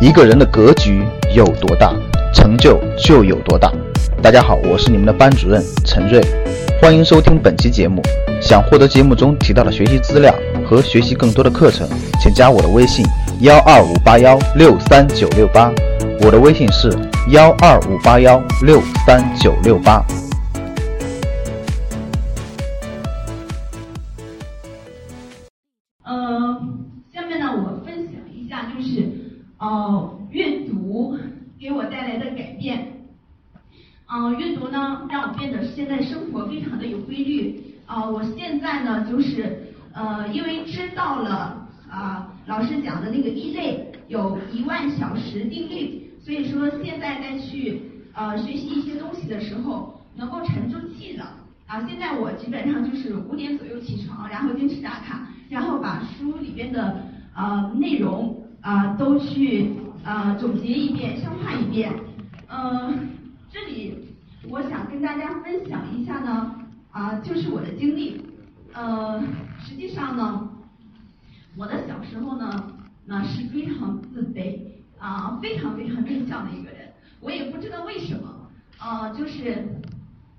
一个人的格局有多大，成就就有多大。大家好，我是你们的班主任陈瑞，欢迎收听本期节目。想获得节目中提到的学习资料和学习更多的课程，请加我的微信：幺二五八幺六三九六八。我的微信是幺二五八幺六三九六八。呃，下面呢，我分享一下，就是呃，阅读给我带来的改变。嗯、阅读呢，让我变得现在生活非常的有规律。啊、我现在呢，就是呃，因为知道了啊、老师讲的那个一类有一万小时定律，所以说现在再去呃学习一些东西的时候，能够沉住气了。啊，现在我基本上就是五点左右起床，然后坚持打卡，然后把书里边的呃内容啊、都去呃总结一遍，消化一遍。呃，这里我想跟大家分享一下呢，啊、就是我的经历。呃，实际上呢，我的小时候呢，那是非常自卑啊、非常非常内向的一个人。我也不知道为什么，呃，就是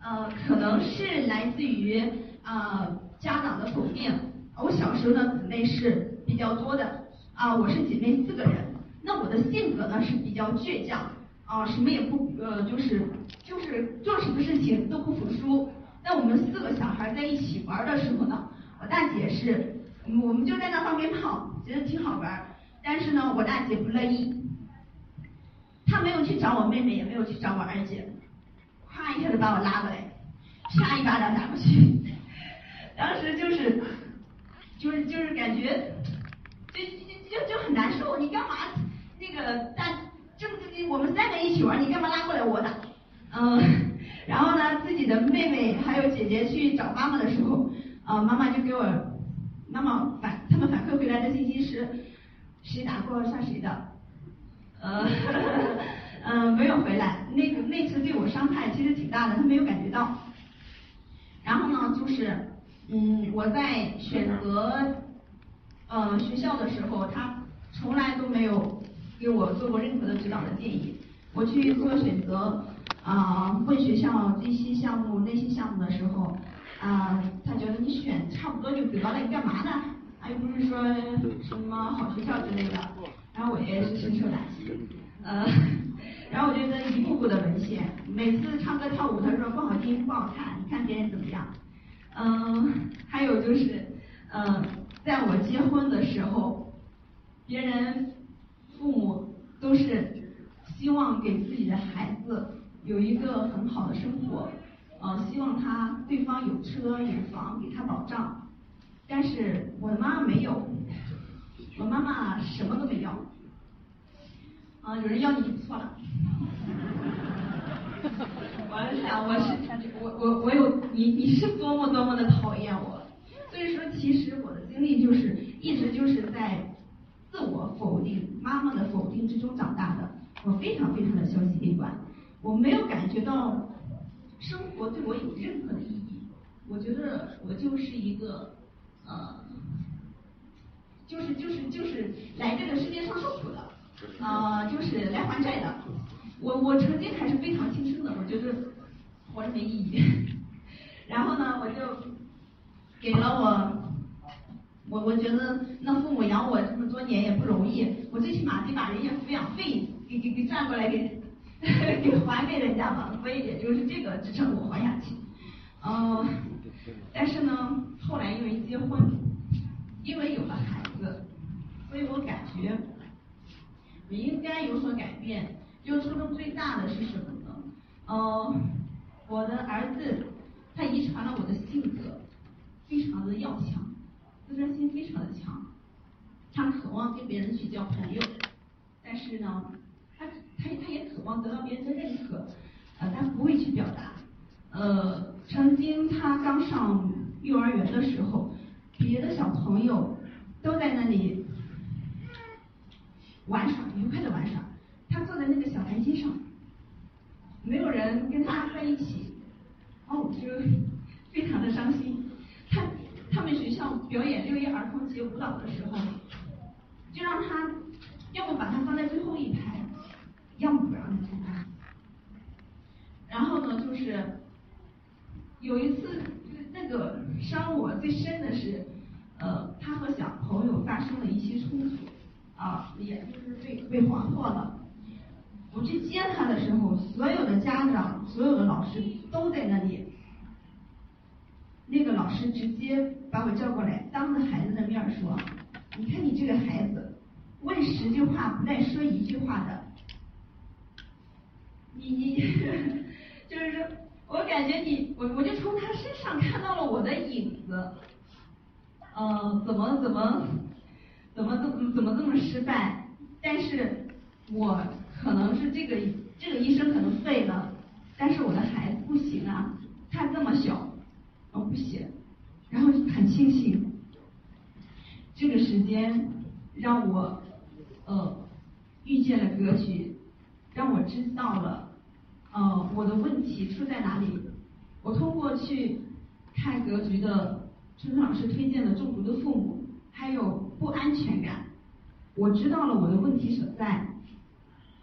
呃，可能是来自于呃家长的否定。我小时候呢，姊妹是比较多的啊、我是姐妹四个人。那我的性格呢是比较倔强啊、什么也不呃，就是就是做什么事情都不服输。那我们四个小孩在一起玩的时候呢，我大姐是，我们就在那放鞭炮，觉得挺好玩。但是呢，我大姐不乐意，她没有去找我妹妹，也没有去找我二姐，咵一下就把我拉过来，啪一巴掌打过去。当时就是，就是就是感觉，就就就就很难受。你干嘛那个大正正经我们三个一起玩，你干嘛拉过来我打？嗯，然后呢，自己的妹妹还有姐姐去找妈妈的时候，呃，妈妈就给我妈妈反他们反馈回来的信息是，谁打过算谁的，呃，嗯、没有回来。那个那次对我伤害其实挺大的，他没有感觉到。然后呢，就是嗯，我在选择呃学校的时候，他从来都没有给我做过任何的指导的建议。我去做选择啊、问学校这些项目那些项目的时候，啊、他觉得你选差不多就得了，你干嘛呢？啊，又不是说什么好学校之类的。然后我也是深受打击，呃，然后我就跟一步步的沦陷，每次唱歌跳舞，他说不好听不好看，你看别人怎么样？嗯、还有就是，呃，在我结婚的时候，别人父母都是希望给自己的孩子有一个很好的生活，呃，希望他对方有车有房给他保障，但是我的妈妈没有，我妈妈什么都没要，啊、有人要你就不错了。我想我是我我我有你你是多么多么的讨厌我，所以说其实我的经历就是一直就是在、之中长大的，我非常非常的消极悲观，我没有感觉到生活对我有任何的意义，我觉得我就是一个呃，就是就是就是来这个世界上受苦的，啊、就是来还债的。我我曾经还是非常轻生的，我觉得活着没意义。然后呢，我就给了我，我我觉得那父母养我这么多年也不容易，我最起码得把人家抚养费给给给赚过来给 给还给人家吧，所以也就是这个支撑我活下去。嗯、但是呢，后来因为结婚，因为有了孩子，所以我感觉我应该有所改变。就初中最大的是什么呢？呃，我的儿子他遗传了我的性格，非常的要强，自尊心非常的强，他渴望跟别人去交朋友，但是呢，他他他也渴望得到别人的认可，呃，他不会去表达。呃，曾经他刚上幼儿园的时候，别的小朋友都在那里玩耍，愉快的玩耍。他坐在那个小台阶上，没有人跟他在一起，哦，就非常的伤心。红旗舞蹈的时候，就让他，要么把他放在最后一排，要么不让他参加。然后呢，就是有一次，那个伤我最深的是呃，他和小朋友发生了一些冲突，啊，也就是被被划破了。我去接他的时候，所有的家长，所有的老师都在那里。老师直接把我叫过来，当着孩子的面说：“你看你这个孩子，问十句话不带说一句话的。你你 就是说，我感觉你我我就从他身上看到了我的影子。嗯，怎么怎么怎么怎么怎么这么失败？但是我可能是这个这个医生可能废了，但是我的孩子不行啊，他这么小。”我，不写，然后很庆幸，这个时间让我呃遇见了格局，让我知道了呃我的问题出在哪里。我通过去看格局的春春老师推荐的中毒的父母，还有不安全感，我知道了我的问题所在。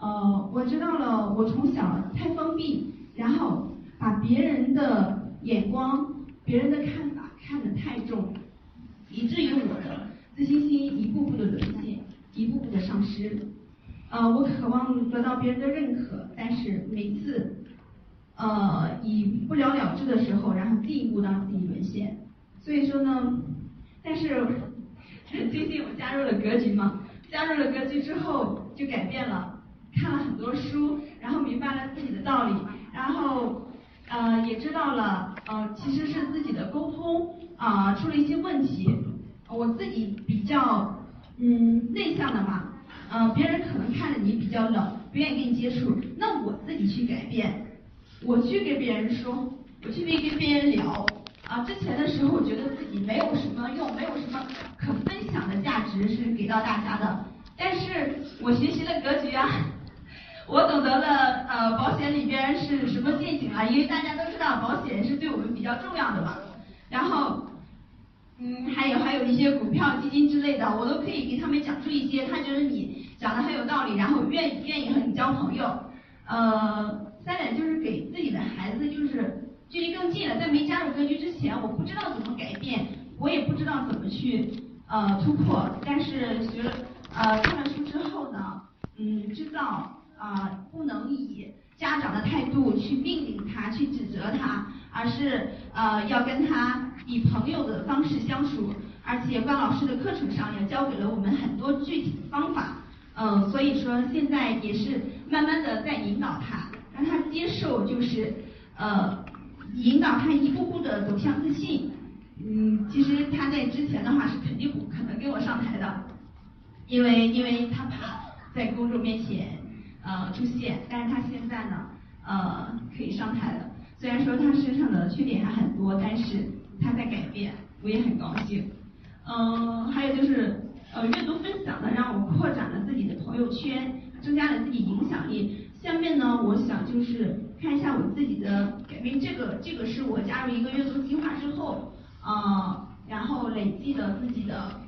呃，我知道了我从小太封闭，然后把别人的眼光。别人的看法看得太重，以至于我的自信心一步步的沦陷，一步步的丧失。呃，我渴望得到别人的认可，但是每次呃以不了了之的时候，然后进一步让自己沦陷。所以说呢，但是 最近我加入了格局嘛，加入了格局之后就改变了，看了很多书，然后明白了自己的道理，然后。呃，也知道了，呃，其实是自己的沟通啊出了一些问题。我自己比较嗯内向的嘛，呃，别人可能看着你比较冷，不愿意跟你接触。那我自己去改变，我去跟别人说，我去跟跟别人聊。啊，之前的时候我觉得自己没有什么用，没有什么可分享的价值是给到大家的。但是我学习了格局啊。我懂得了，呃，保险里边是什么陷阱啊？因为大家都知道保险是对我们比较重要的嘛。然后，嗯，还有还有一些股票、基金之类的，我都可以给他们讲出一些，他觉得你讲的很有道理，然后愿愿意和你交朋友。呃，三点就是给自己的孩子就是距离更近了，在没加入格局之前，我不知道怎么改变，我也不知道怎么去呃突破，但是学了呃看了书之后呢，嗯，知道。啊，不能以家长的态度去命令他，去指责他，而是呃要跟他以朋友的方式相处。而且关老师的课程上也教给了我们很多具体的方法，嗯，所以说现在也是慢慢的在引导他，让他接受，就是呃引导他一步步的走向自信。嗯，其实他在之前的话是肯定不可能跟我上台的，因为因为他怕在公众面前。呃，出现，但是他现在呢，呃，可以上台了。虽然说他身上的缺点还很多，但是他在改变，我也很高兴。嗯，还有就是，呃，阅读分享呢，让我扩展了自己的朋友圈，增加了自己影响力。下面呢，我想就是看一下我自己的改变。这个，这个是我加入一个阅读计划之后，呃，然后累积的自己的，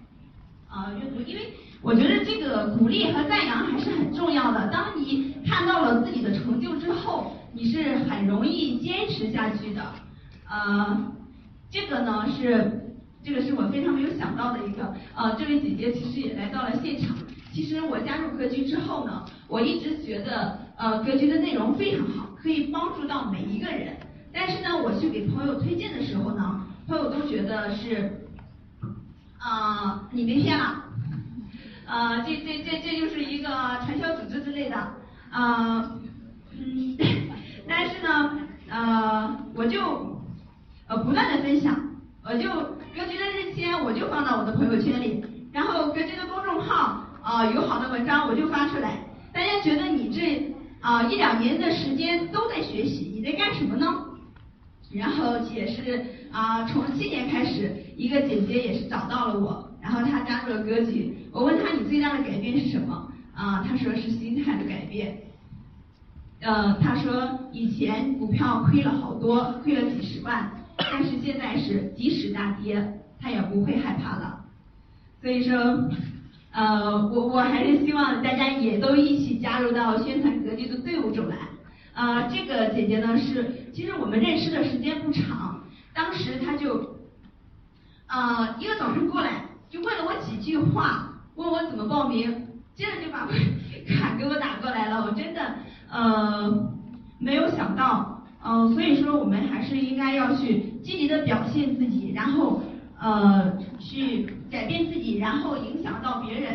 呃，阅读，因为。我觉得这个鼓励和赞扬还是很重要的。当你看到了自己的成就之后，你是很容易坚持下去的。呃，这个呢是这个是我非常没有想到的一个。呃，这位姐姐其实也来到了现场。其实我加入格局之后呢，我一直觉得呃格局的内容非常好，可以帮助到每一个人。但是呢，我去给朋友推荐的时候呢，朋友都觉得是啊你被骗了。呃，这这这这就是一个传销组织之类的，呃，嗯，但是呢，呃，我就呃不断的分享，我就格局的日签我就放到我的朋友圈里，然后格局的公众号啊有好的文章我就发出来，大家觉得你这啊一两年的时间都在学习，你在干什么呢？然后也是啊从今年开始，一个姐姐也是找到了我。然后他加入了格局，我问他你最大的改变是什么？啊，他说是心态的改变。呃，他说以前股票亏了好多，亏了几十万，但是现在是即使大跌，他也不会害怕了。所以说，呃，我我还是希望大家也都一起加入到宣传格局的队伍中来。呃，这个姐姐呢是，其实我们认识的时间不长，当时她就，呃，一个早上过来就问了我几句话，问我怎么报名，接着就把 卡给我打过来了，我真的呃没有想到，嗯，所以说我们还是应该要去积极的表现自己，然后呃去改变自己，然后影响到别人，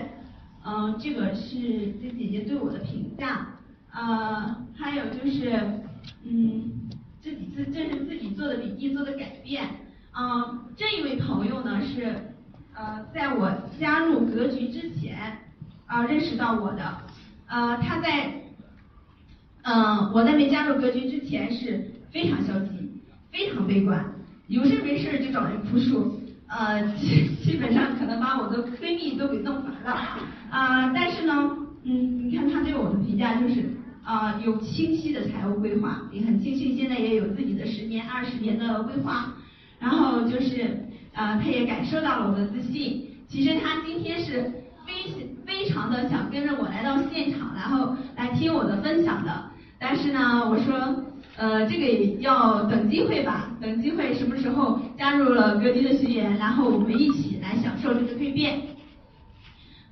嗯，这个是这姐姐对我的评价。呃，还有就是，嗯，自己自这是自己做的笔记做的改变。嗯，这一位朋友呢是，呃，在我加入格局之前啊认识到我的。呃，他在，嗯，我在没加入格局之前是非常消极，非常悲观，有事没事就找人哭诉，呃，基基本上可能把我的闺蜜都给弄烦了。啊，但是呢，嗯，你看他对我的评价就是。啊，有清晰的财务规划，也很庆幸现在也有自己的十年、二十年的规划。然后就是，呃，他也感受到了我的自信。其实他今天是非非常的想跟着我来到现场，然后来听我的分享的。但是呢，我说，呃，这个要等机会吧，等机会什么时候加入了格局的学员，然后我们一起来享受这个蜕变。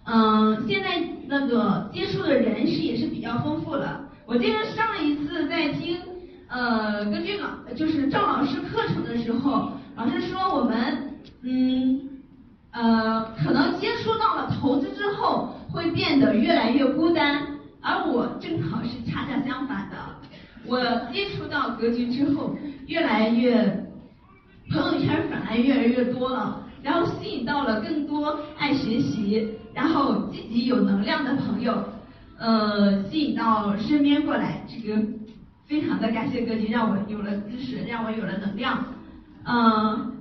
嗯，现在那个接触的人是也是比较丰富了。我记得上一次在听呃根据老就是赵老师课程的时候，老师说我们嗯呃可能接触到了投资之后会变得越来越孤单，而我正好是恰恰相反的，我接触到格局之后越来越朋友圈反而越来越多了，然后吸引到了更多爱学习然后积极有能量的朋友。呃，吸引到身边过来，这个非常的感谢格局，让我有了知识，让我有了能量。嗯，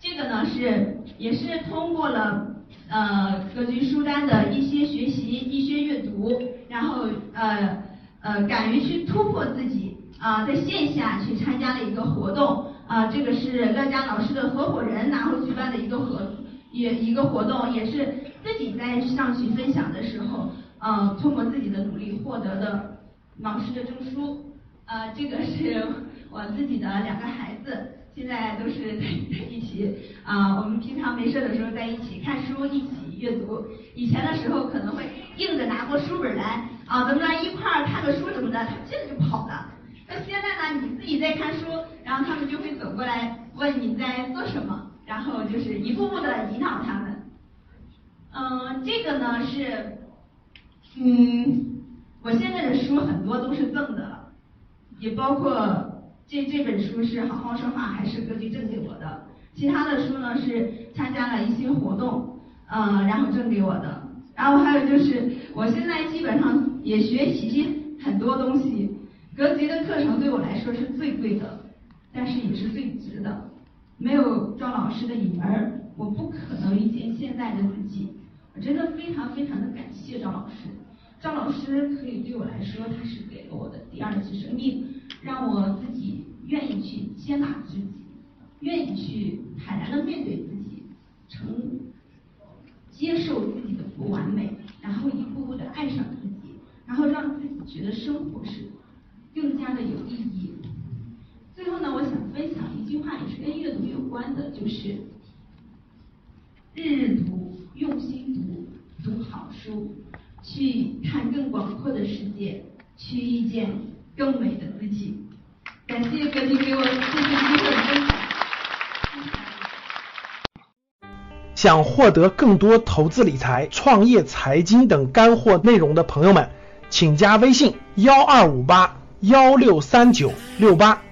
这个呢是也是通过了呃格局书单的一些学习、一些阅读，然后呃呃敢于去突破自己啊，在线下去参加了一个活动啊，这个是乐嘉老师的合伙人然后举办的一个合也一个活动，也是自己在上去分享的时候。呃，通过自己的努力获得的老师的证书，呃，这个是我自己的两个孩子，现在都是在一起啊。我们平常没事的时候在一起看书，一起阅读。以前的时候可能会硬着拿过书本来啊，咱们来一块儿看个书什么的，他接着就跑了。那现在呢，你自己在看书，然后他们就会走过来问你在做什么，然后就是一步步的引导他们。嗯，这个呢是。嗯，我现在的书很多都是赠的，也包括这这本书是好好说话还是格局赠给我的，其他的书呢是参加了一些活动，呃，然后赠给我的，然后还有就是我现在基本上也学习很多东西，格局的课程对我来说是最贵的，但是也是最值的，没有赵老师的引门，我不可能遇见现在的自己。我真的非常非常的感谢赵老师，张老师可以对我来说，他是给了我的第二次生命，让我自己愿意去接纳自己，愿意去坦然的面对自己，成接受自己的不完美，然后一步步的爱上自己，然后让自己觉得生活是更加的有意义。最后呢，我想分享一句话，也是跟阅读有关的，就是日日读。用心读，读好书，去看更广阔的世界，去遇见更美的自己。感谢格局给我这次机会分享。想获得更多投资理财、创业财经等干货内容的朋友们，请加微信：幺二五八幺六三九六八。